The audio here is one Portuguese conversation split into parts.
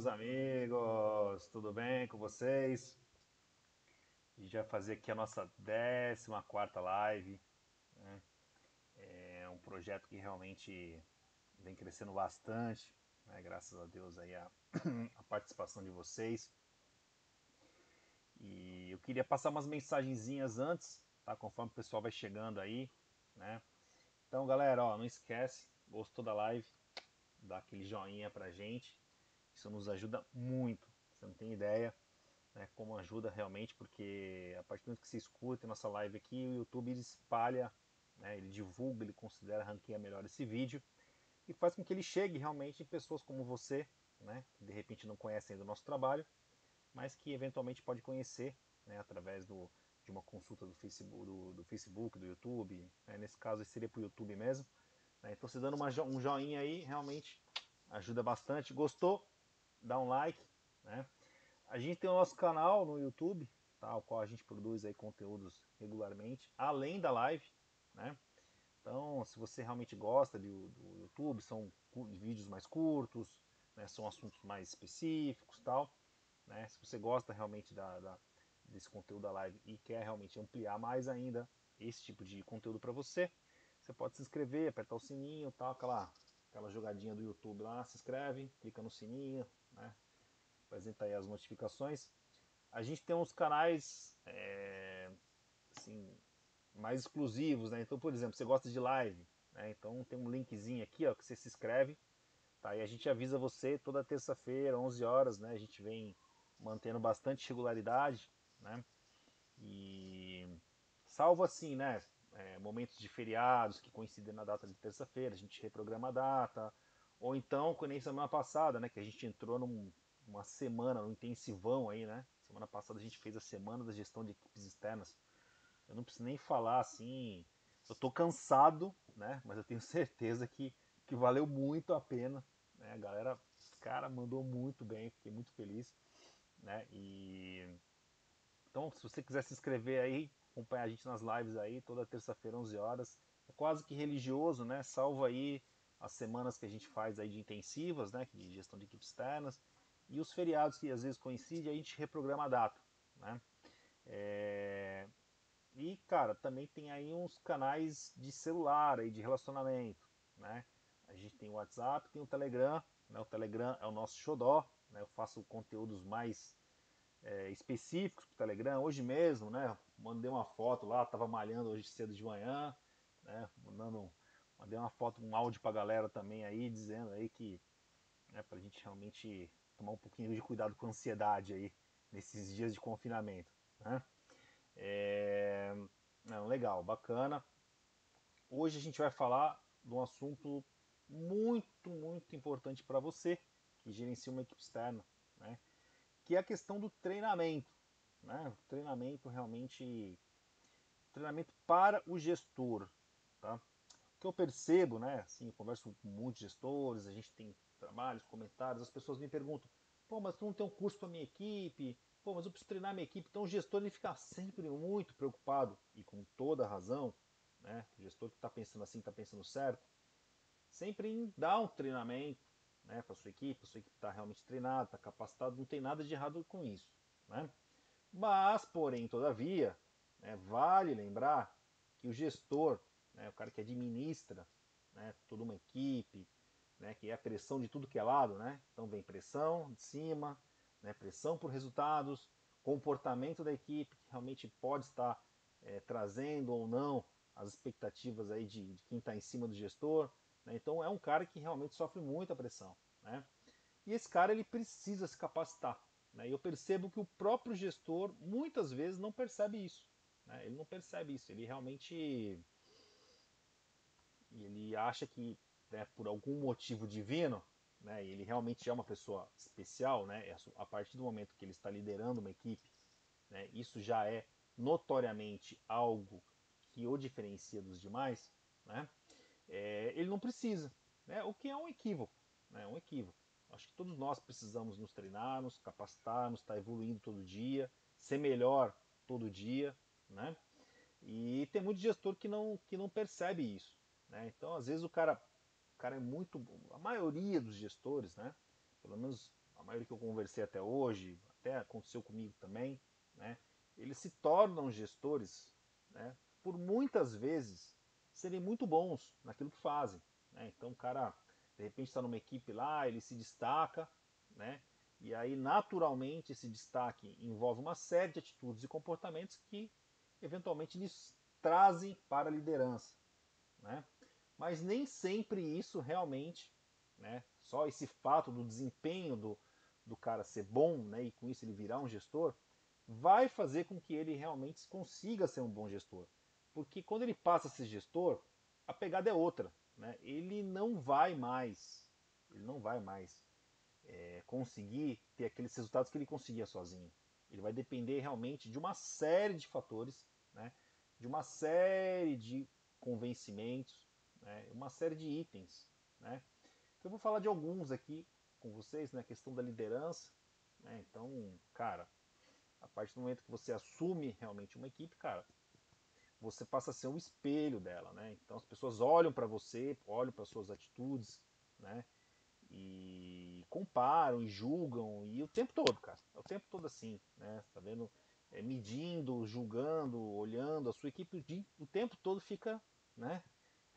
meus amigos? Tudo bem com vocês? A gente vai fazer aqui a nossa 14 live. Né? É um projeto que realmente vem crescendo bastante, né? graças a Deus aí a, a participação de vocês. E eu queria passar umas mensagenzinhas antes, tá? Conforme o pessoal vai chegando aí, né? Então, galera, ó, não esquece, gostou da live? Dá aquele joinha pra gente. Isso nos ajuda muito. Você não tem ideia né, como ajuda realmente, porque a partir do momento que você escuta nossa live aqui, o YouTube ele espalha, né, ele divulga, ele considera, ranqueia melhor esse vídeo e faz com que ele chegue realmente em pessoas como você, né, que de repente não conhecem do nosso trabalho, mas que eventualmente pode conhecer né, através do, de uma consulta do Facebook, do, do, Facebook, do YouTube. Né, nesse caso, seria para o YouTube mesmo. Né, então, você dando uma, um joinha aí, realmente ajuda bastante. Gostou? Dá um like. Né? A gente tem o nosso canal no YouTube, tá, o qual a gente produz aí conteúdos regularmente, além da live. Né? Então, se você realmente gosta do, do YouTube, são vídeos mais curtos, né, são assuntos mais específicos tal. Né? Se você gosta realmente da, da, desse conteúdo da live e quer realmente ampliar mais ainda esse tipo de conteúdo para você, você pode se inscrever, apertar o sininho, tal, aquela, aquela jogadinha do YouTube lá, se inscreve, clica no sininho, né? apresenta aí as notificações. A gente tem uns canais é, assim, mais exclusivos, né? Então, por exemplo, você gosta de live, né? Então tem um linkzinho aqui, ó, que você se inscreve, tá? E a gente avisa você toda terça-feira, 11 horas, né? A gente vem mantendo bastante regularidade, né? E salvo assim, né? É, momentos de feriados que coincidem na data de terça-feira, a gente reprograma a data, ou então, como nem semana passada, né? Que a gente entrou num, numa semana, num intensivão aí, né? Semana passada a gente fez a semana da gestão de equipes externas eu não preciso nem falar assim. Eu tô cansado, né? Mas eu tenho certeza que, que valeu muito a pena. Né? A galera, cara, mandou muito bem, fiquei muito feliz. Né? E então, se você quiser se inscrever aí, acompanhar a gente nas lives aí, toda terça-feira, 11 horas. É quase que religioso, né? Salvo aí as semanas que a gente faz aí de intensivas, né? De gestão de equipes externas. E os feriados que às vezes coincidem, a gente reprograma a data, né? É... E, cara, também tem aí uns canais de celular aí, de relacionamento, né? A gente tem o WhatsApp, tem o Telegram, né? O Telegram é o nosso xodó, né? Eu faço conteúdos mais é, específicos para o Telegram. Hoje mesmo, né? Mandei uma foto lá, tava malhando hoje cedo de manhã, né? Mandando, mandei uma foto, um áudio para a galera também aí, dizendo aí que, né? Para a gente realmente tomar um pouquinho de cuidado com a ansiedade aí nesses dias de confinamento, né? É... Não, legal, bacana. Hoje a gente vai falar de um assunto muito, muito importante para você que gerencia uma equipe externa, né? que é a questão do treinamento. Né? Treinamento realmente. Treinamento para o gestor. Tá? Que eu percebo, né? Assim, eu converso com muitos gestores, a gente tem trabalhos, comentários, as pessoas me perguntam: pô, mas tu não tem um curso para minha equipe? Pô, mas eu preciso treinar minha equipe. Então o gestor ele fica sempre muito preocupado, e com toda razão, né? O gestor que está pensando assim, está pensando certo, sempre em dar um treinamento né, para sua equipe, a sua equipe está realmente treinada, está capacitada, não tem nada de errado com isso. Né? Mas, porém, todavia, né, vale lembrar que o gestor, né, o cara que administra né, toda uma equipe, né, que é a pressão de tudo que é lado, né? então vem pressão de cima, né, pressão por resultados, comportamento da equipe que realmente pode estar é, trazendo ou não as expectativas aí de, de quem está em cima do gestor. Né? Então é um cara que realmente sofre muita pressão. Né? E esse cara ele precisa se capacitar. Né? E eu percebo que o próprio gestor muitas vezes não percebe isso. Né? Ele não percebe isso. Ele realmente ele acha que né, por algum motivo divino né, ele realmente é uma pessoa especial, né, é a partir do momento que ele está liderando uma equipe, né, isso já é notoriamente algo que o diferencia dos demais, né, é, ele não precisa, né, o que é um equívoco, né, um equívoco. Acho que todos nós precisamos nos treinar, nos capacitar, nos estar evoluindo todo dia, ser melhor todo dia, né? E tem muito gestor que não, que não percebe isso, né? Então, às vezes o cara cara é muito. A maioria dos gestores, né? Pelo menos a maioria que eu conversei até hoje, até aconteceu comigo também, né? Eles se tornam gestores, né? Por muitas vezes serem muito bons naquilo que fazem, né? Então o cara de repente está numa equipe lá, ele se destaca, né? E aí naturalmente esse destaque envolve uma série de atitudes e comportamentos que eventualmente lhes trazem para a liderança, né? Mas nem sempre isso realmente, né? Só esse fato do desempenho do, do cara ser bom, né? E com isso ele virar um gestor, vai fazer com que ele realmente consiga ser um bom gestor. Porque quando ele passa a ser gestor, a pegada é outra. Né? Ele não vai mais, ele não vai mais é, conseguir ter aqueles resultados que ele conseguia sozinho. Ele vai depender realmente de uma série de fatores, né? de uma série de convencimentos, né? uma série de itens. Né? Então eu vou falar de alguns aqui com vocês, né? questão da liderança. Né? Então, cara, a partir do momento que você assume realmente uma equipe, cara, você passa a ser um espelho dela, né? Então as pessoas olham para você, olham para suas atitudes, né? E comparam e julgam e o tempo todo, cara. É o tempo todo assim, né? Tá vendo? É, medindo, julgando, olhando, a sua equipe o tempo todo fica, né?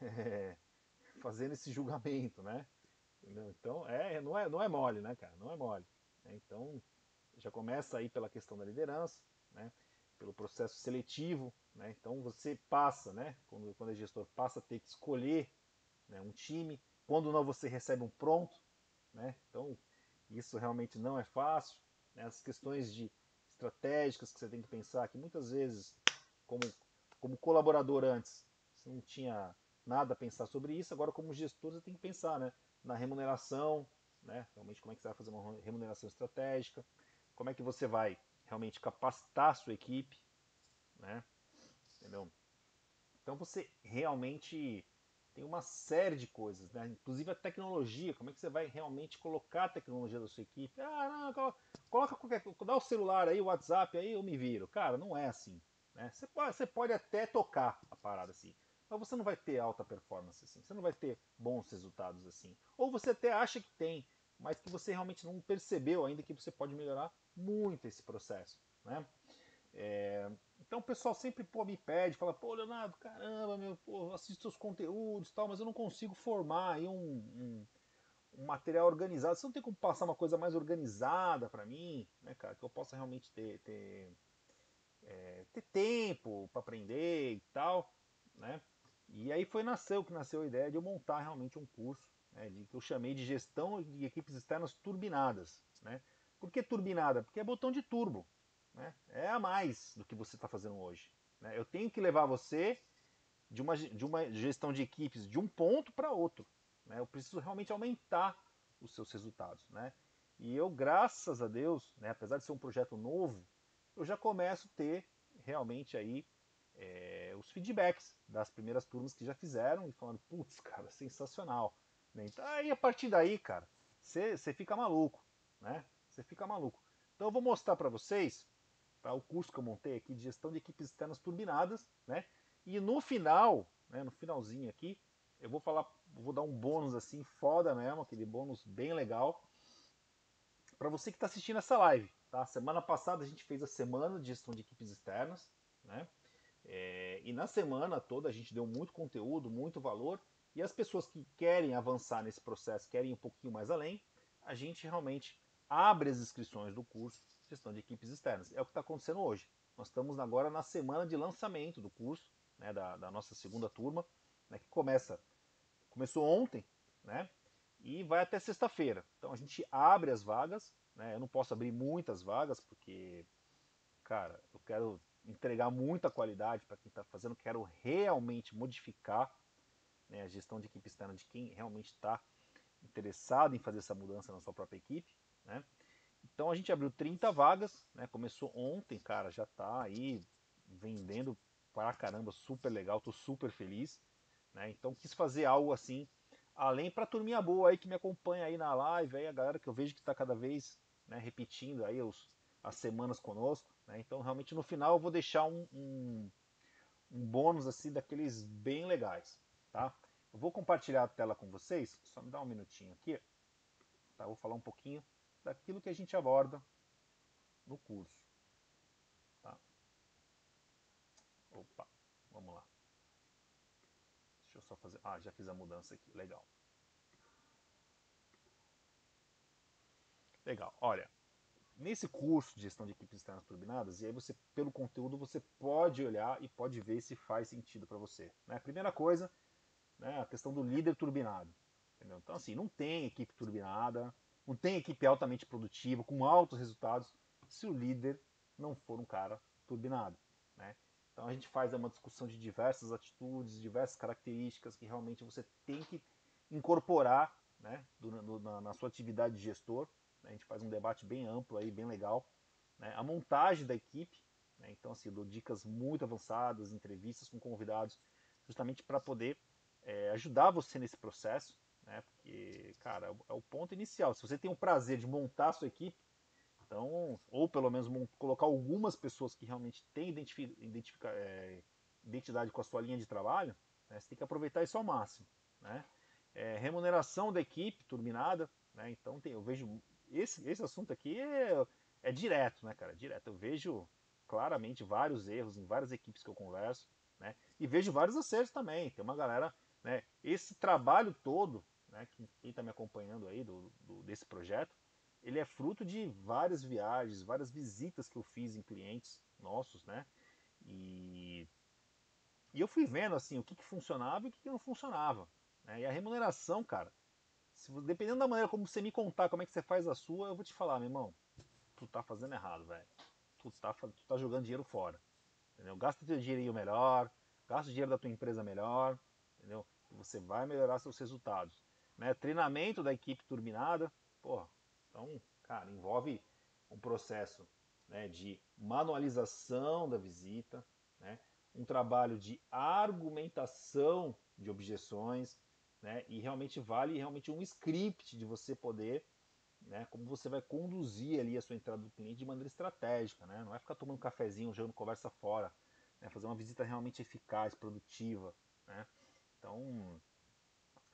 Fazendo esse julgamento, né? Entendeu? Então é, não é, não é mole, né, cara? Não é mole. Né? Então já começa aí pela questão da liderança, né? pelo processo seletivo. Né? Então você passa, né? quando, quando é gestor, passa a ter que escolher né, um time. Quando não, você recebe um pronto. Né? Então isso realmente não é fácil. Né? As questões de estratégicas que você tem que pensar, que muitas vezes, como, como colaborador antes, você não tinha nada a pensar sobre isso, agora como gestor você tem que pensar né? na remuneração, né? realmente como é que você vai fazer uma remuneração estratégica, como é que você vai realmente capacitar a sua equipe, né? Entendeu? Então você realmente tem uma série de coisas, né? Inclusive a tecnologia, como é que você vai realmente colocar a tecnologia da sua equipe? Ah, não, coloca qualquer, dá o celular aí, o WhatsApp aí, eu me viro. Cara, não é assim, né? Você pode, você pode até tocar a parada assim, mas você não vai ter alta performance assim, você não vai ter bons resultados assim. Ou você até acha que tem, mas que você realmente não percebeu ainda que você pode melhorar muito esse processo. Né? É, então o pessoal sempre pô, me pede, fala, pô, Leonardo, caramba, meu, pô, assisto seus conteúdos tal, mas eu não consigo formar aí um, um, um, material organizado. Você não tem como passar uma coisa mais organizada para mim, né, cara, que eu possa realmente ter, ter, é, ter tempo para aprender e tal, né? E aí foi nasceu que nasceu a ideia de eu montar realmente um curso, né, de, que eu chamei de gestão de equipes externas turbinadas, né? Por que turbinada? Porque é botão de turbo. Né? É a mais do que você está fazendo hoje. Né? Eu tenho que levar você de uma, de uma gestão de equipes de um ponto para outro. Né? Eu preciso realmente aumentar os seus resultados. Né? E eu, graças a Deus, né, apesar de ser um projeto novo, eu já começo a ter realmente aí é, os feedbacks das primeiras turmas que já fizeram e falando, putz, cara, sensacional. Né? Então aí a partir daí, cara, você fica maluco, né? Você fica maluco. Então eu vou mostrar para vocês tá, o curso que eu montei aqui de gestão de equipes externas turbinadas, né? E no final, né, no finalzinho aqui, eu vou falar, vou dar um bônus assim foda mesmo, aquele bônus bem legal para você que está assistindo essa live, tá? Semana passada a gente fez a semana de gestão de equipes externas, né? É, e na semana toda a gente deu muito conteúdo, muito valor, e as pessoas que querem avançar nesse processo, querem ir um pouquinho mais além, a gente realmente abre as inscrições do curso Gestão de Equipes Externas. É o que está acontecendo hoje. Nós estamos agora na semana de lançamento do curso, né, da, da, nossa segunda turma, né, que começa começou ontem, né, e vai até sexta-feira. Então a gente abre as vagas, né, eu não posso abrir muitas vagas porque, cara, eu quero entregar muita qualidade para quem está fazendo, quero realmente modificar né, a gestão de equipe externa de quem realmente está interessado em fazer essa mudança na sua própria equipe. Né? Então a gente abriu 30 vagas, né? começou ontem, cara, já está aí vendendo para caramba, super legal, tô super feliz. Né? Então quis fazer algo assim, além para turminha boa aí que me acompanha aí na live, aí a galera que eu vejo que está cada vez né, repetindo aí os, as semanas conosco. Né? Então realmente no final eu vou deixar um, um, um bônus assim daqueles bem legais, tá? Eu vou compartilhar a tela com vocês, só me dá um minutinho aqui. Tá, vou falar um pouquinho daquilo que a gente aborda no curso. Tá? Opa, vamos lá. Deixa eu só fazer. Ah, já fiz a mudança aqui. Legal. Legal. Olha, nesse curso de gestão de equipes externas turbinadas, e aí você, pelo conteúdo, você pode olhar e pode ver se faz sentido para você. Né? Primeira coisa, né, a questão do líder turbinado. Entendeu? Então, assim, não tem equipe turbinada, não tem equipe altamente produtiva, com altos resultados, se o líder não for um cara turbinado. Né? Então a gente faz uma discussão de diversas atitudes, diversas características que realmente você tem que incorporar né, na, na, sua atividade de gestor. Né? A gente faz um debate bem amplo aí, bem legal. Né? A montagem da equipe, né? então assim, dou dicas muito avançadas, entrevistas com convidados, justamente para poder é, ajudar você nesse processo né? Porque, cara, é o ponto inicial. Se você tem o prazer de montar a sua equipe, então, ou pelo menos colocar algumas pessoas que realmente têm identifica, é, identidade com a sua linha de trabalho, né? você tem que aproveitar isso ao máximo, né? É, remuneração da equipe turbinada, né? Então tem, eu vejo esse, esse assunto aqui é, é direto, né, cara? Direto. Eu vejo claramente vários erros em várias equipes que eu converso, né? E vejo vários acertos também. Tem uma galera, né? Esse trabalho todo né, quem está me acompanhando aí do, do, desse projeto, ele é fruto de várias viagens, várias visitas que eu fiz em clientes nossos, né? E, e eu fui vendo assim o que, que funcionava e o que, que não funcionava. Né? E a remuneração, cara, se, dependendo da maneira como você me contar como é que você faz a sua, eu vou te falar, meu irmão, tu tá fazendo errado, velho. Tu tá, tu tá jogando dinheiro fora. Entendeu? Gasta teu dinheiro melhor, gasta o dinheiro da tua empresa melhor, entendeu? Você vai melhorar seus resultados né? Treinamento da equipe turbinada, porra, então, cara, envolve um processo né, de manualização da visita, né, um trabalho de argumentação de objeções, né, e realmente vale realmente um script de você poder, né, como você vai conduzir ali a sua entrada do cliente de maneira estratégica, né, não vai ficar tomando um cafezinho, jogando conversa fora, né, fazer uma visita realmente eficaz, produtiva, né, então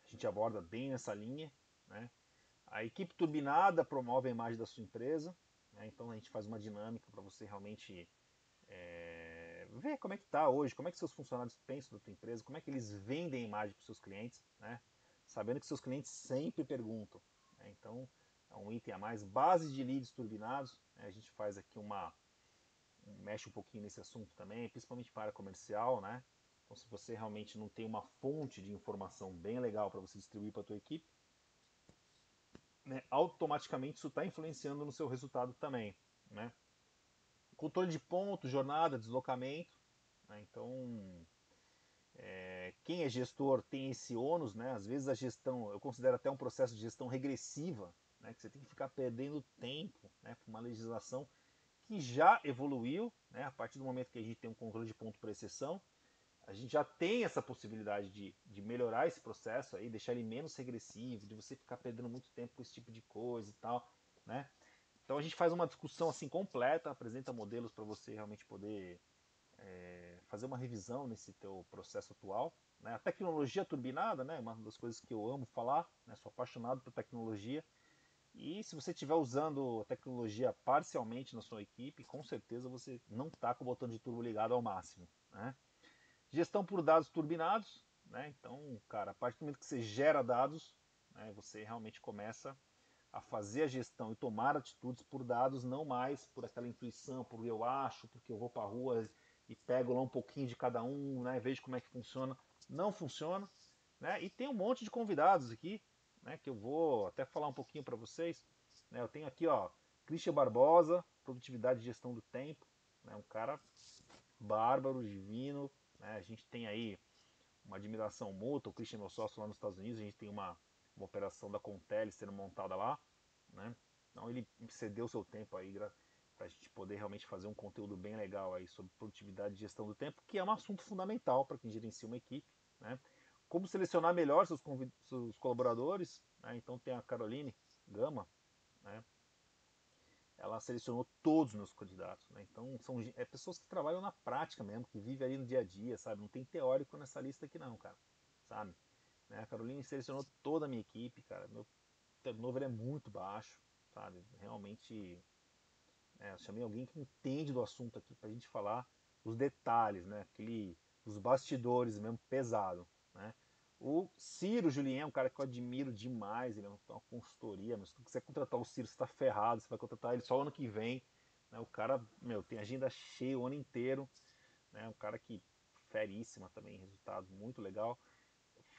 a gente aborda bem nessa linha. Né? A equipe turbinada promove a imagem da sua empresa, né? então a gente faz uma dinâmica para você realmente é, ver como é que está hoje, como é que seus funcionários pensam da tua empresa, como é que eles vendem a imagem para os seus clientes, né? sabendo que seus clientes sempre perguntam. Né? Então é um item a mais. Base de leads turbinados, né? a gente faz aqui uma mexe um pouquinho nesse assunto também, principalmente para comercial, né? Então, se você realmente não tem uma fonte de informação bem legal para você distribuir para a tua equipe, né, automaticamente isso está influenciando no seu resultado também. Né? Controle de ponto, jornada, deslocamento. Né? Então, é, quem é gestor tem esse ônus, né? às vezes a gestão, eu considero até um processo de gestão regressiva, né? que você tem que ficar perdendo tempo né? para uma legislação que já evoluiu, né? a partir do momento que a gente tem um controle de ponto por exceção, a gente já tem essa possibilidade de, de melhorar esse processo aí, deixar ele menos regressivo, de você ficar perdendo muito tempo com esse tipo de coisa e tal, né? Então a gente faz uma discussão assim completa, apresenta modelos para você realmente poder é, fazer uma revisão nesse teu processo atual. Né? A tecnologia turbinada, né? Uma das coisas que eu amo falar, né? Sou apaixonado por tecnologia. E se você estiver usando a tecnologia parcialmente na sua equipe, com certeza você não está com o botão de turbo ligado ao máximo, né? Gestão por dados turbinados, né? Então, cara, a partir do momento que você gera dados, né, você realmente começa a fazer a gestão e tomar atitudes por dados, não mais por aquela intuição, por eu acho, porque eu vou para a rua e pego lá um pouquinho de cada um, né, vejo como é que funciona. Não funciona. Né? E tem um monte de convidados aqui, né, que eu vou até falar um pouquinho para vocês. Né? Eu tenho aqui, ó, Christian Barbosa, produtividade e gestão do tempo, né, um cara bárbaro, divino, né? A gente tem aí uma admiração mútua, o Christian é meu sócio lá nos Estados Unidos, a gente tem uma, uma operação da Contele sendo montada lá. Né? Então ele cedeu seu tempo aí para a gente poder realmente fazer um conteúdo bem legal aí sobre produtividade e gestão do tempo, que é um assunto fundamental para quem gerencia uma equipe. Né? Como selecionar melhor seus, seus colaboradores. Né? Então tem a Caroline Gama, né? ela selecionou todos os meus candidatos. Né? Então são é pessoas que trabalham na prática mesmo, que vivem ali no dia a dia, sabe? Não tem teórico nessa lista aqui não, cara, sabe? Né? A Caroline selecionou toda a minha equipe, cara. Meu turnover é muito baixo, sabe? Realmente, é, eu chamei alguém que entende do assunto aqui para a gente falar os detalhes, né? Aquele, os bastidores mesmo pesado, né? O Ciro Julien é um cara que eu admiro demais, ele é uma consultoria, mas se tu quiser contratar o Ciro, você está ferrado, você vai contratar ele só ano que vem. Né? O cara, meu, tem agenda cheia o ano inteiro, né? Um cara que feríssima também, resultados muito legal.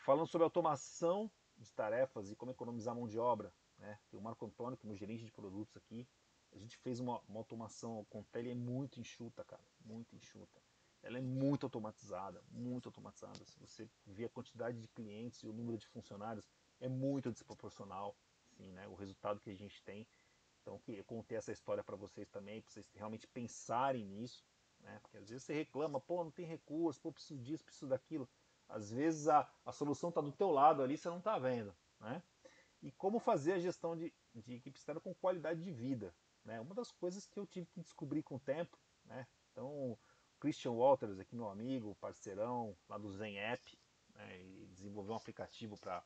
Falando sobre automação de tarefas e como economizar mão de obra, né? Tem o Marco Antônio, que é meu gerente de produtos aqui. A gente fez uma, uma automação com tele muito enxuta, cara, muito enxuta ela é muito automatizada, muito automatizada. Se você vê a quantidade de clientes e o número de funcionários, é muito desproporcional, sim, né? O resultado que a gente tem. Então, que eu contei essa história para vocês também, para vocês realmente pensarem nisso, né? Porque às vezes você reclama, pô, não tem recurso, pô, preciso disso, preciso daquilo. Às vezes a, a solução está do teu lado ali, você não está vendo, né? E como fazer a gestão de, de equipe externa com qualidade de vida, né? Uma das coisas que eu tive que descobrir com o tempo, né? Então, Christian Walters, aqui meu amigo, parceirão lá do Zen App, né, desenvolveu um aplicativo para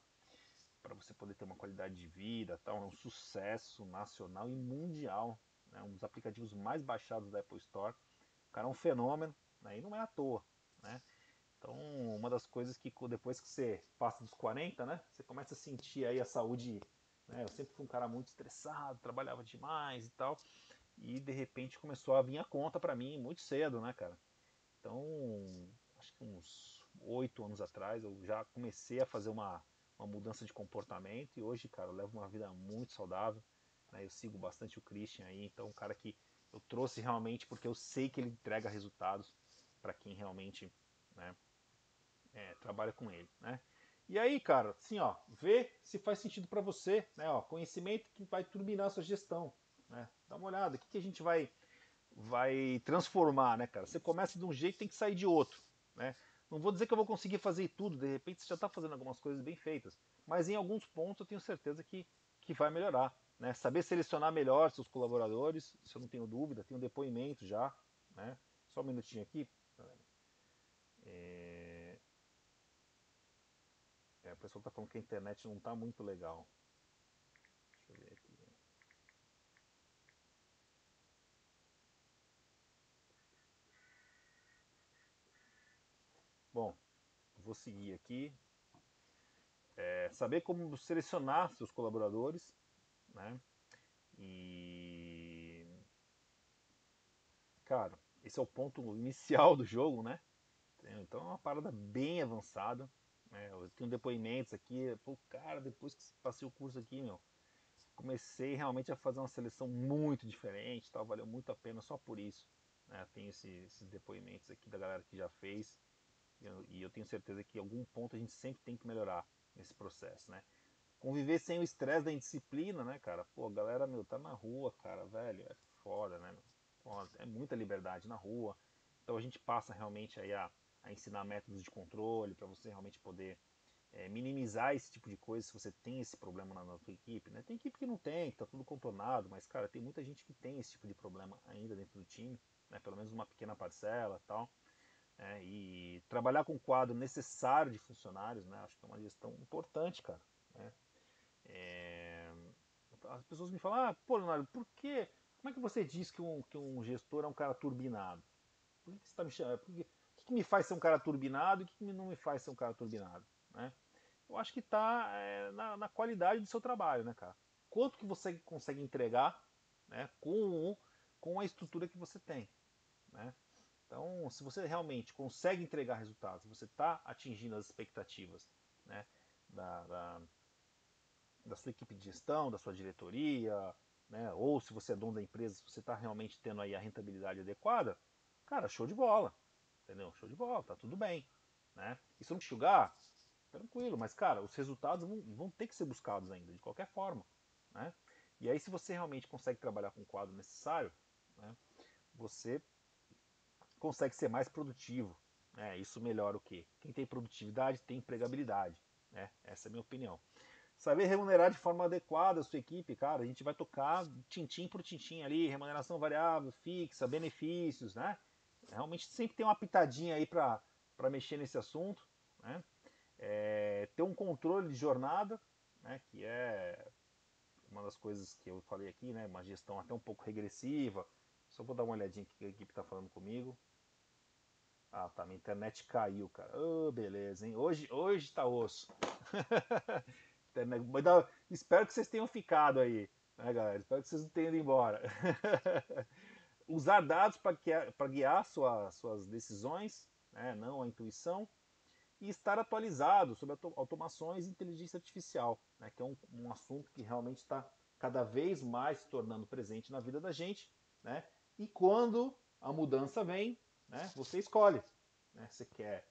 para você poder ter uma qualidade de vida, tal, é um sucesso nacional e mundial, né, um dos aplicativos mais baixados da Apple Store. O cara é um fenômeno, né, e não é à toa, né? Então, uma das coisas que depois que você passa dos 40, né, você começa a sentir aí a saúde, né? Eu sempre fui um cara muito estressado, trabalhava demais e tal e de repente começou a vir a conta para mim muito cedo, né, cara? Então, acho que uns oito anos atrás eu já comecei a fazer uma, uma mudança de comportamento e hoje, cara, eu levo uma vida muito saudável. Né? Eu sigo bastante o Christian aí, então um cara que eu trouxe realmente porque eu sei que ele entrega resultados para quem realmente né, é, trabalha com ele, né? E aí, cara, assim, ó, vê se faz sentido para você, né? Ó, conhecimento que vai turbinar a sua gestão. Né? Dá uma olhada, o que, que a gente vai, vai transformar, né, cara? Você começa de um jeito tem que sair de outro. Né? Não vou dizer que eu vou conseguir fazer tudo, de repente você já está fazendo algumas coisas bem feitas, mas em alguns pontos eu tenho certeza que, que vai melhorar. Né? Saber selecionar melhor seus colaboradores, isso eu não tenho dúvida, tenho depoimento já. Né? Só um minutinho aqui. É... É, a pessoa está falando que a internet não está muito legal. Deixa eu ver aqui. Bom, vou seguir aqui. É, saber como selecionar seus colaboradores, né? E cara, esse é o ponto inicial do jogo, né? Então é uma parada bem avançada. Né? Eu tenho depoimentos aqui, pô, cara, depois que passei o curso aqui, meu, comecei realmente a fazer uma seleção muito diferente, tal, valeu muito a pena só por isso. Né? Tenho esse, esses depoimentos aqui da galera que já fez. E eu tenho certeza que em algum ponto a gente sempre tem que melhorar nesse processo, né? Conviver sem o estresse da indisciplina, né, cara? Pô, a galera, meu, tá na rua, cara, velho, é foda, né? Pô, é muita liberdade na rua. Então a gente passa realmente aí a, a ensinar métodos de controle para você realmente poder é, minimizar esse tipo de coisa se você tem esse problema na, na sua equipe, né? Tem equipe que não tem, que tá tudo contornado, mas, cara, tem muita gente que tem esse tipo de problema ainda dentro do time, né? Pelo menos uma pequena parcela tal. É, e trabalhar com o quadro necessário de funcionários, né? Acho que é uma gestão importante, cara. Né? É, as pessoas me falam, ah, pô, Leonardo, por que? Como é que você diz que um, que um gestor é um cara turbinado? Por que, você está me chamando? o que, que, me faz ser um cara turbinado e o que, que não me faz ser um cara turbinado? Né? Eu acho que está é, na, na, qualidade do seu trabalho, né, cara? Quanto que você consegue entregar né, com, com a estrutura que você tem. Né? Então, se você realmente consegue entregar resultados, você está atingindo as expectativas né, da, da, da, sua equipe de gestão, da sua diretoria, né, ou se você é dono da empresa, se você está realmente tendo aí a rentabilidade adequada, cara, show de bola. Entendeu? Show de bola, tá tudo bem. Né? E se não enxugar, tranquilo, mas cara, os resultados vão, vão ter que ser buscados ainda, de qualquer forma. Né? E aí, se você realmente consegue trabalhar com o quadro necessário, né, você consegue ser mais produtivo. Né? Isso melhora o quê? Quem tem produtividade tem empregabilidade. Né? Essa é a minha opinião. Saber remunerar de forma adequada a sua equipe, cara, a gente vai tocar tintim por tintim ali, remuneração variável, fixa, benefícios, né? Realmente sempre tem uma pitadinha aí para mexer nesse assunto, né? É, ter um controle de jornada, né? Que é uma das coisas que eu falei aqui, né? Uma gestão até um pouco regressiva. Só vou dar uma olhadinha aqui que a equipe está falando comigo. Ah, tá. Minha internet caiu, cara. Oh, beleza, hein? Hoje, hoje tá osso. Espero que vocês tenham ficado aí, né, galera? Espero que vocês não tenham ido embora. Usar dados para guiar, sua, suas decisões, né? não a intuição. E estar atualizado sobre automações e inteligência artificial, né? que é um, um assunto que realmente está cada vez mais se tornando presente na vida da gente. Né? E quando a mudança vem, né? Você escolhe. Né? Você quer.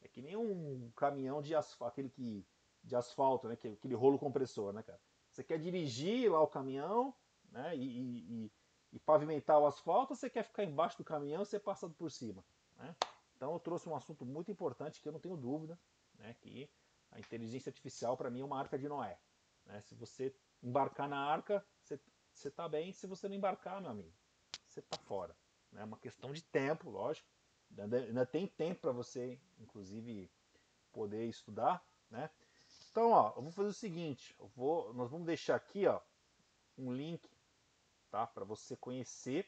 É que nem um caminhão de asfalto, aquele que, de asfalto, né? aquele rolo compressor, né, cara? Você quer dirigir lá o caminhão né? e, e, e pavimentar o asfalto ou você quer ficar embaixo do caminhão e ser passado por cima? Né? Então eu trouxe um assunto muito importante que eu não tenho dúvida, né? que a inteligência artificial para mim é uma arca de Noé. Né? Se você embarcar na arca, você está bem. Se você não embarcar, meu amigo, você está fora. É né? uma questão de tempo, lógico. Ainda, ainda tem tempo para você, inclusive, poder estudar, né? Então, ó, eu vou fazer o seguinte, vou, nós vamos deixar aqui, ó, um link, tá, para você conhecer,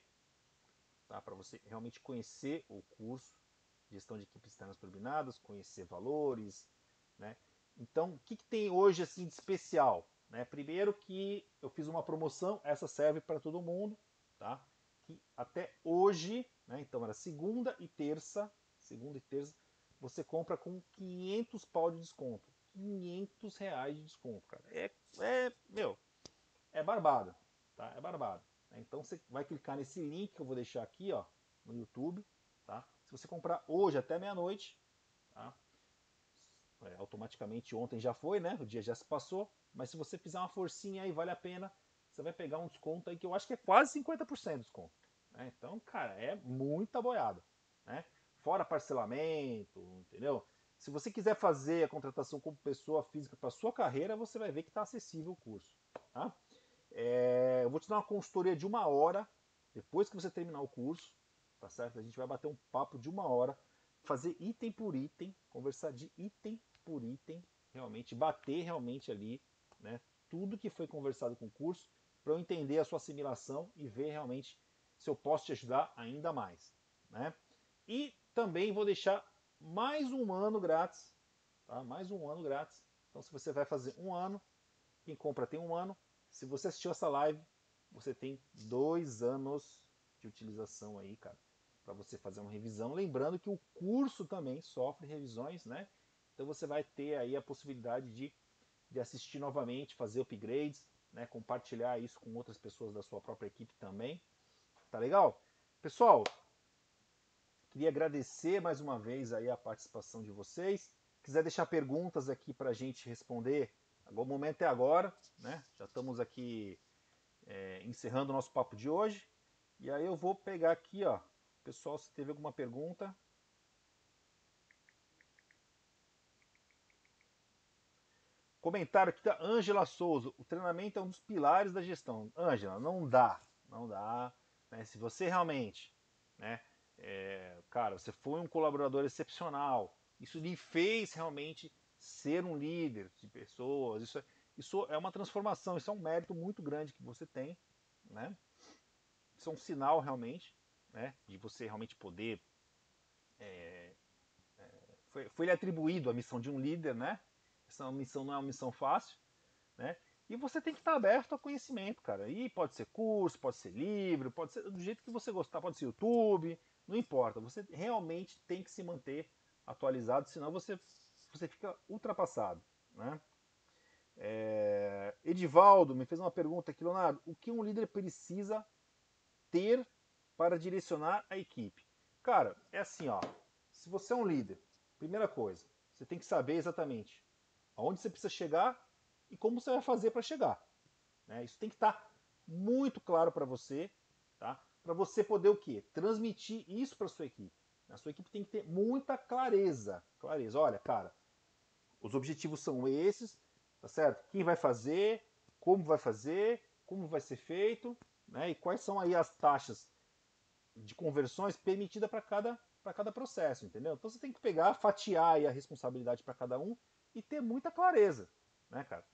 tá, para você realmente conhecer o curso Gestão de Equipes Externas Turbinadas, conhecer valores, né? Então, o que, que tem hoje assim de especial? Né? Primeiro que eu fiz uma promoção, essa serve para todo mundo, tá? que até hoje, né, então era segunda e terça, segunda e terça, você compra com 500 pau de desconto. 500 reais de desconto, cara. É, é meu, é barbado, tá? É barbado. Então você vai clicar nesse link que eu vou deixar aqui, ó, no YouTube, tá? Se você comprar hoje até meia-noite, tá? É, automaticamente ontem já foi, né? O dia já se passou, mas se você fizer uma forcinha aí, vale a pena você vai pegar um desconto aí que eu acho que é quase 50% de desconto. Né? Então, cara, é muita boiada. Né? Fora parcelamento, entendeu? Se você quiser fazer a contratação como pessoa física para sua carreira, você vai ver que está acessível o curso. Tá? É, eu vou te dar uma consultoria de uma hora depois que você terminar o curso, tá certo? A gente vai bater um papo de uma hora, fazer item por item, conversar de item por item, realmente bater realmente ali, né? Tudo que foi conversado com o curso para eu entender a sua assimilação e ver realmente se eu posso te ajudar ainda mais. Né? E também vou deixar mais um ano grátis, tá? mais um ano grátis. Então, se você vai fazer um ano, quem compra tem um ano. Se você assistiu essa live, você tem dois anos de utilização aí, cara, para você fazer uma revisão. Lembrando que o curso também sofre revisões, né? Então você vai ter aí a possibilidade de, de assistir novamente, fazer upgrades, né, compartilhar isso com outras pessoas da sua própria equipe também. Tá legal? Pessoal, queria agradecer mais uma vez aí a participação de vocês. Quiser deixar perguntas aqui para a gente responder, o momento é agora, né? Já estamos aqui é, encerrando o nosso papo de hoje. E aí eu vou pegar aqui, ó, pessoal, se teve alguma pergunta, Comentário aqui da Ângela Souza. O treinamento é um dos pilares da gestão. Ângela, não dá. Não dá. Né? Se você realmente, né, é, cara, você foi um colaborador excepcional, isso lhe fez realmente ser um líder de pessoas. Isso é, isso é uma transformação, isso é um mérito muito grande que você tem. Né? Isso é um sinal realmente né, de você realmente poder. É, é, foi, foi lhe atribuído a missão de um líder, né? Essa missão não é uma missão fácil, né? E você tem que estar aberto a conhecimento, cara. E pode ser curso, pode ser livro, pode ser do jeito que você gostar, pode ser YouTube, não importa. Você realmente tem que se manter atualizado, senão você, você fica ultrapassado, né? É... Edivaldo me fez uma pergunta aqui, Leonardo. O que um líder precisa ter para direcionar a equipe? Cara, é assim, ó. Se você é um líder, primeira coisa, você tem que saber exatamente aonde você precisa chegar e como você vai fazer para chegar. Né? Isso tem que estar tá muito claro para você, tá? para você poder o quê? Transmitir isso para sua equipe. A sua equipe tem que ter muita clareza. Clareza, olha, cara, os objetivos são esses, tá certo? Quem vai fazer, como vai fazer, como vai ser feito, né? E quais são aí as taxas de conversões permitidas para cada, cada processo, entendeu? Então você tem que pegar, fatiar aí a responsabilidade para cada um e ter muita clareza, né, cara?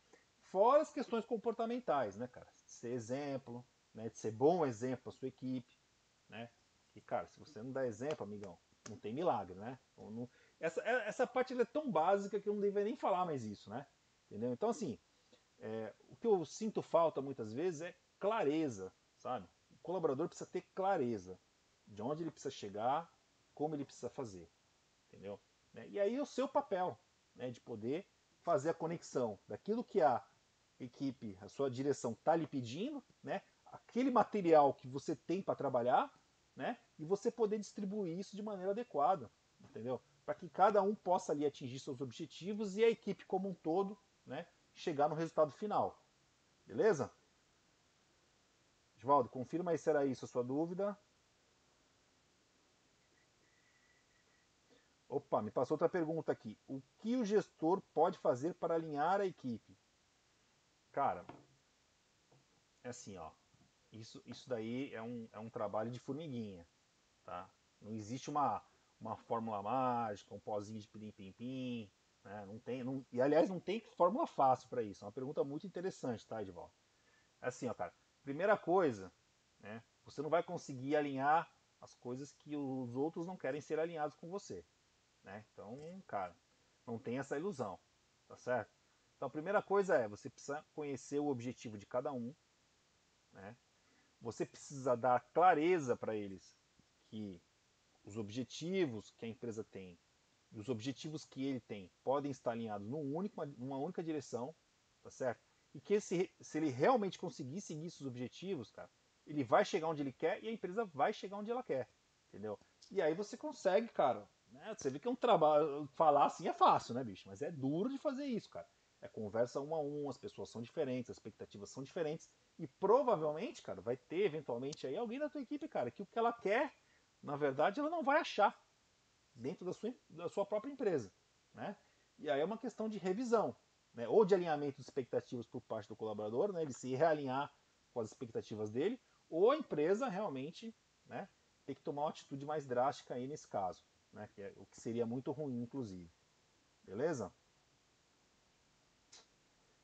Fora as questões comportamentais, né, cara? De ser exemplo, né? De ser bom exemplo para sua equipe, né? E, cara, se você não dá exemplo, amigão, não tem milagre, né? Não... Essa, é, essa parte é tão básica que eu não deveria nem falar mais isso, né? Entendeu? Então, assim, é, o que eu sinto falta muitas vezes é clareza, sabe? O colaborador precisa ter clareza de onde ele precisa chegar, como ele precisa fazer, entendeu? Né? E aí o seu papel, né, de poder fazer a conexão daquilo que a equipe, a sua direção está lhe pedindo, né, aquele material que você tem para trabalhar, né, e você poder distribuir isso de maneira adequada, entendeu? Para que cada um possa ali atingir seus objetivos e a equipe como um todo, né, chegar no resultado final. Beleza? Oswaldo, confirma aí se era isso a sua dúvida. Opa, me passou outra pergunta aqui. O que o gestor pode fazer para alinhar a equipe? Cara, é assim, ó. Isso, isso daí é um, é um trabalho de formiguinha, tá? Não existe uma, uma fórmula mágica, um pozinho de pirim-pim-pim, né? Não tem, não, e aliás, não tem fórmula fácil para isso. É uma pergunta muito interessante, tá, Edvaldo? É assim, ó, cara. Primeira coisa, né? Você não vai conseguir alinhar as coisas que os outros não querem ser alinhados com você. Né? Então, cara, não tem essa ilusão, tá certo? Então, a primeira coisa é você precisa conhecer o objetivo de cada um, né? Você precisa dar clareza para eles que os objetivos que a empresa tem e os objetivos que ele tem podem estar alinhados num único, numa única direção, tá certo? E que se, se ele realmente conseguir seguir esses objetivos, cara, ele vai chegar onde ele quer e a empresa vai chegar onde ela quer, entendeu? E aí você consegue, cara, né? Você vê que é um trabalho. Falar assim é fácil, né, bicho? Mas é duro de fazer isso, cara. É conversa um a um, as pessoas são diferentes, as expectativas são diferentes. E provavelmente, cara, vai ter eventualmente aí alguém da tua equipe, cara, que o que ela quer, na verdade, ela não vai achar dentro da sua, da sua própria empresa, né? E aí é uma questão de revisão, né? Ou de alinhamento de expectativas por parte do colaborador, né? Ele se realinhar com as expectativas dele, ou a empresa realmente, né? Tem que tomar uma atitude mais drástica aí nesse caso né? Que é, o que seria muito ruim, inclusive. Beleza?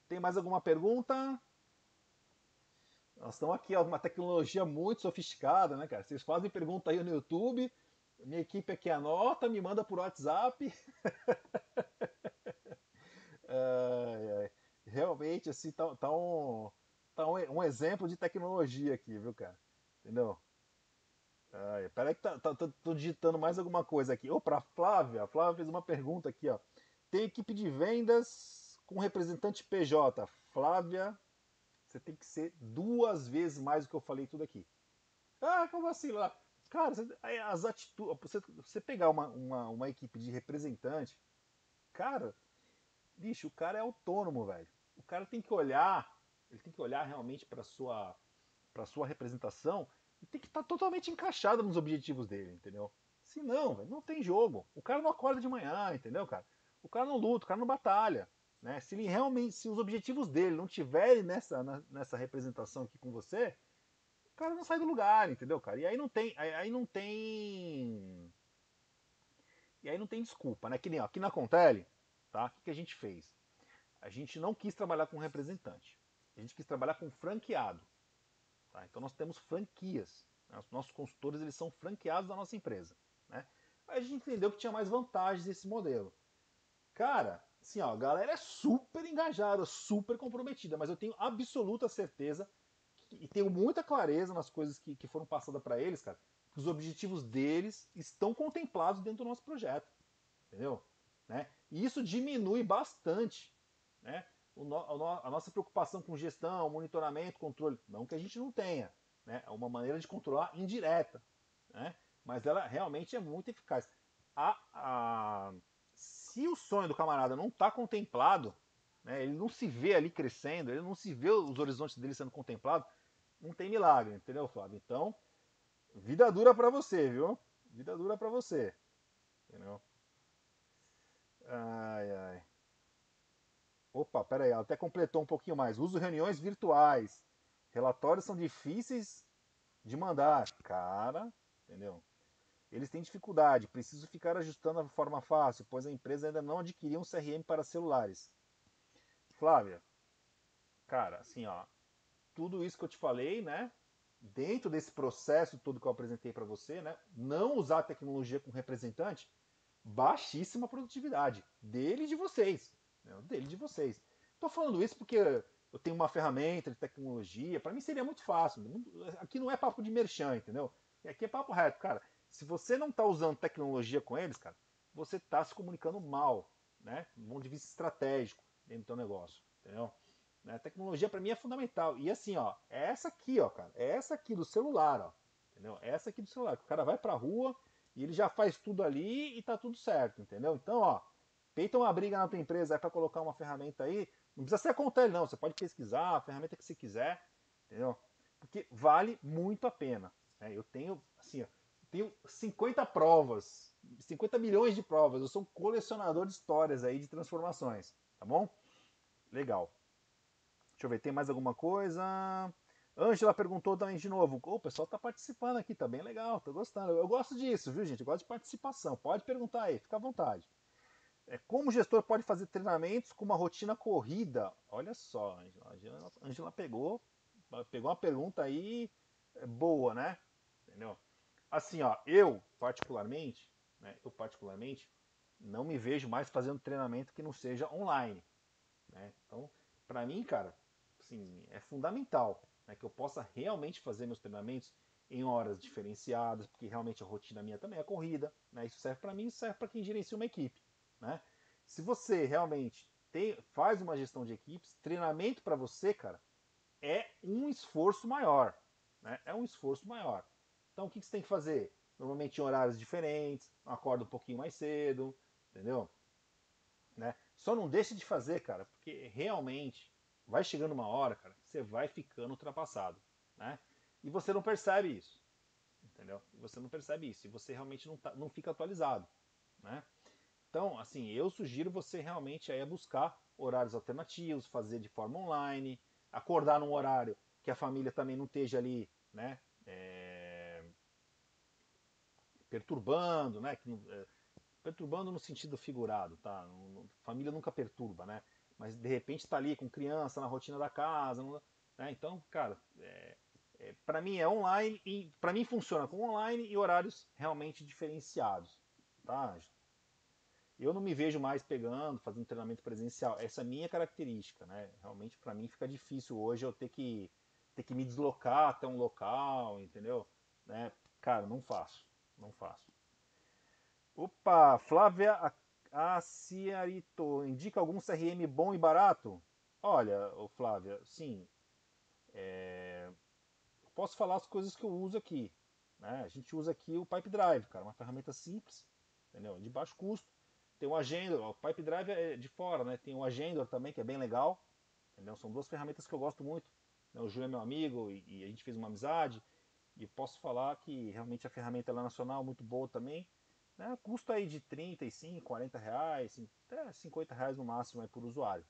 Tem mais alguma pergunta? Nós estamos aqui, ó, uma tecnologia muito sofisticada, né, cara? Vocês fazem pergunta aí no YouTube, minha equipe aqui anota, me manda por WhatsApp. realmente, assim, tá, tá, um, tá um, um exemplo de tecnologia aqui, viu, cara? Entendeu? Ai, peraí que tá, tá, tô, tô digitando mais alguma coisa aqui. Ô, pra Flávia, a Flávia fez uma pergunta aqui, ó. Tem equipe de vendas com representante PJ. Flávia, você tem que ser duas vezes mais do que eu falei tudo aqui. Ah, como assim lá? Cara, as atitudes. Você, você pegar uma, uma, uma equipe de representante, cara, bicho, o cara é autônomo, velho. O cara tem que olhar, ele tem que olhar realmente para sua para sua representação e tem que estar tá totalmente encaixado nos objetivos dele, entendeu? Se não, não tem jogo. O cara não acorda de manhã, entendeu, cara? O cara não luta, o cara não batalha. Né? Se ele realmente, se os objetivos dele não tiverem nessa, nessa representação aqui com você, o cara não sai do lugar, entendeu, cara? E aí não tem, aí não tem, e aí não tem desculpa, né? Que nem ó, aqui na Contele, tá? O que, que a gente fez? A gente não quis trabalhar com representante, a gente quis trabalhar com franqueado. Tá? Então nós temos franquias. Né? Os nossos consultores eles são franqueados da nossa empresa. Né? Aí a gente entendeu que tinha mais vantagens esse modelo. Cara, assim, ó, a galera é super engajada, super comprometida, mas eu tenho absoluta certeza que, e tenho muita clareza nas coisas que, que foram passadas para eles, cara, que os objetivos deles estão contemplados dentro do nosso projeto. Entendeu? Né? E isso diminui bastante né? a nossa preocupação com gestão, monitoramento, controle. Não que a gente não tenha. Né? É uma maneira de controlar indireta. Né? Mas ela realmente é muito eficaz. A, a, se o sonho do camarada não está contemplado, né, ele não se vê ali crescendo, ele não se vê os horizontes dele sendo contemplados, não tem milagre, entendeu, Flávio? Então, vida dura para você, viu? Vida dura para você. Entendeu? Ai, ai. Opa, pera aí, ela até completou um pouquinho mais. Uso reuniões virtuais. Relatórios são difíceis de mandar. Cara, entendeu? Eles têm dificuldade, preciso ficar ajustando a forma fácil, pois a empresa ainda não adquiriu um CRM para celulares. Flávia, cara, assim, ó, tudo isso que eu te falei, né? Dentro desse processo todo que eu apresentei para você, né? Não usar tecnologia com representante, baixíssima produtividade dele e de vocês, né? dele e de vocês. Tô falando isso porque eu tenho uma ferramenta de tecnologia, para mim seria muito fácil. Aqui não é papo de merchan, entendeu? Aqui é papo reto, cara. Se você não está usando tecnologia com eles, cara, você está se comunicando mal, né? Do ponto de vista estratégico dentro do teu negócio, entendeu? Né? Tecnologia para mim é fundamental. E assim, ó, é essa aqui, ó, cara, é essa aqui do celular, ó, entendeu? É essa aqui do celular. O cara vai para a rua e ele já faz tudo ali e tá tudo certo, entendeu? Então, ó, peita uma briga na tua empresa para colocar uma ferramenta aí, não precisa ser a conta não, você pode pesquisar a ferramenta que você quiser, entendeu? Porque vale muito a pena. Né? Eu tenho, assim, ó, tenho 50 provas, 50 milhões de provas. Eu sou um colecionador de histórias aí de transformações, tá bom? Legal. Deixa eu ver, tem mais alguma coisa? Ângela perguntou também de novo. Oh, o pessoal tá participando aqui, tá bem legal, tô gostando. Eu gosto disso, viu, gente? Eu gosto de participação. Pode perguntar aí, fica à vontade. É, como o gestor pode fazer treinamentos com uma rotina corrida? Olha só, Angela, Angela pegou, pegou uma pergunta aí é, boa, né? Entendeu? Assim, ó, eu particularmente, né, eu particularmente não me vejo mais fazendo treinamento que não seja online, né? Então, para mim, cara, assim, é fundamental né, que eu possa realmente fazer meus treinamentos em horas diferenciadas, porque realmente a rotina minha também é corrida, né? Isso serve para mim, isso serve para quem gerencia uma equipe. Né? Se você realmente tem, faz uma gestão de equipes, treinamento para você, cara, é um esforço maior. Né? É um esforço maior. Então o que, que você tem que fazer? Normalmente em horários diferentes, acorda um pouquinho mais cedo, entendeu? Né? Só não deixe de fazer, cara, porque realmente vai chegando uma hora, cara, que você vai ficando ultrapassado, né? E você não percebe isso, entendeu? Você não percebe isso, e você realmente não, tá, não fica atualizado, né? Então, assim, eu sugiro você realmente aí buscar horários alternativos, fazer de forma online, acordar num horário que a família também não esteja ali, né, é, perturbando, né, que, é, perturbando no sentido figurado, tá? família nunca perturba, né? Mas de repente está ali com criança na rotina da casa, né? Então, cara, é, é para mim é online e para mim funciona com online e horários realmente diferenciados, tá? eu não me vejo mais pegando, fazendo treinamento presencial. Essa é a minha característica, né? Realmente para mim fica difícil hoje eu ter que ter que me deslocar até um local, entendeu? Né? Cara, não faço, não faço. Opa, Flávia Aciarito, indica algum CRM bom e barato? Olha, Flávia, sim. É... Posso falar as coisas que eu uso aqui. Né? A gente usa aqui o Pipe Drive, cara, uma ferramenta simples, entendeu? De baixo custo tem o Agendor, o Pipe Drive é de fora, né? Tem o Agendor também, que é bem legal. Entendeu? São duas ferramentas que eu gosto muito. Né? O Ju é meu amigo e, a gente fez uma amizade. E posso falar que realmente a ferramenta é nacional, muito boa também. Né? Custa aí de 35, 40 reais, até 50 reais no máximo aí por usuário.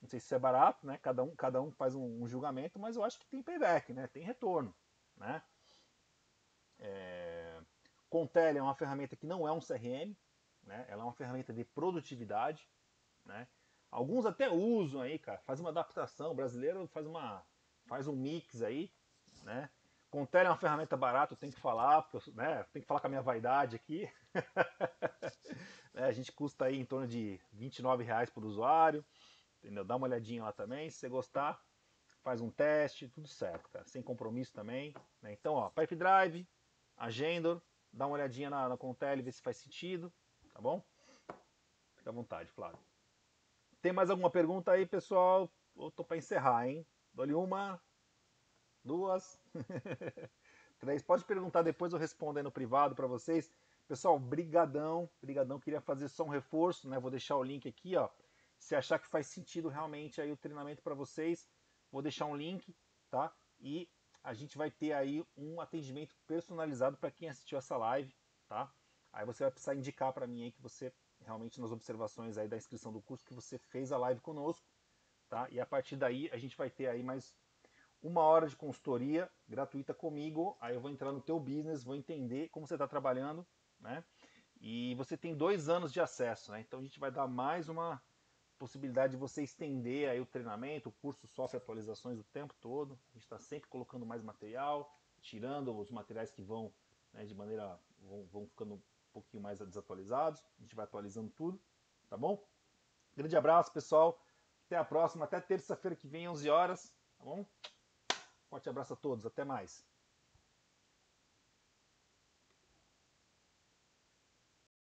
Não sei se é barato, né? Cada um, cada um faz um, julgamento, mas eu acho que tem payback, né? Tem retorno, né? É... Contele é uma ferramenta que não é um CRM, né? Ela é uma ferramenta de produtividade, né? Alguns até usam aí, cara, faz uma adaptação, o brasileiro faz uma faz um mix aí, né? Contele é uma ferramenta barata, eu tenho que falar, porque eu, né, tenho que falar com a minha vaidade aqui. né, a gente custa aí em torno de 29 reais por usuário, entendeu? Dá uma olhadinha lá também, se você gostar, faz um teste, tudo certo, cara, sem compromisso também. Né? Então, ó, Pipe Drive, Agendor, dá uma olhadinha na, na Contele, vê se faz sentido, tá bom? Fica à vontade, Flávio. Tem mais alguma pergunta aí, pessoal? Eu tô para encerrar, hein? Dou-lhe uma, duas, três. Pode perguntar depois, eu respondo aí no privado para vocês. Pessoal, brigadão, brigadão. Queria fazer só um reforço, né? Vou deixar o link aqui, ó. Se achar que faz sentido realmente aí o treinamento para vocês, vou deixar um link, tá? E a gente vai ter aí um atendimento personalizado para quem assistiu essa live, tá? Aí você vai precisar indicar para mim aí que você realmente nas observações aí da inscrição do curso que você fez a live conosco, tá? E a partir daí a gente vai ter aí mais uma hora de consultoria gratuita comigo. Aí eu vou entrar no teu business, vou entender como você está trabalhando, né? E você tem dois anos de acesso, né? Então a gente vai dar mais uma possibilidade de você estender aí o treinamento, o curso sofre atualizações o tempo todo, a gente está sempre colocando mais material, tirando os materiais que vão né, de maneira vão, vão ficando um pouquinho mais desatualizados, a gente vai atualizando tudo, tá bom? Grande abraço, pessoal. Até a próxima, até terça-feira que vem, 11 horas, tá bom? Forte abraço a todos, até mais.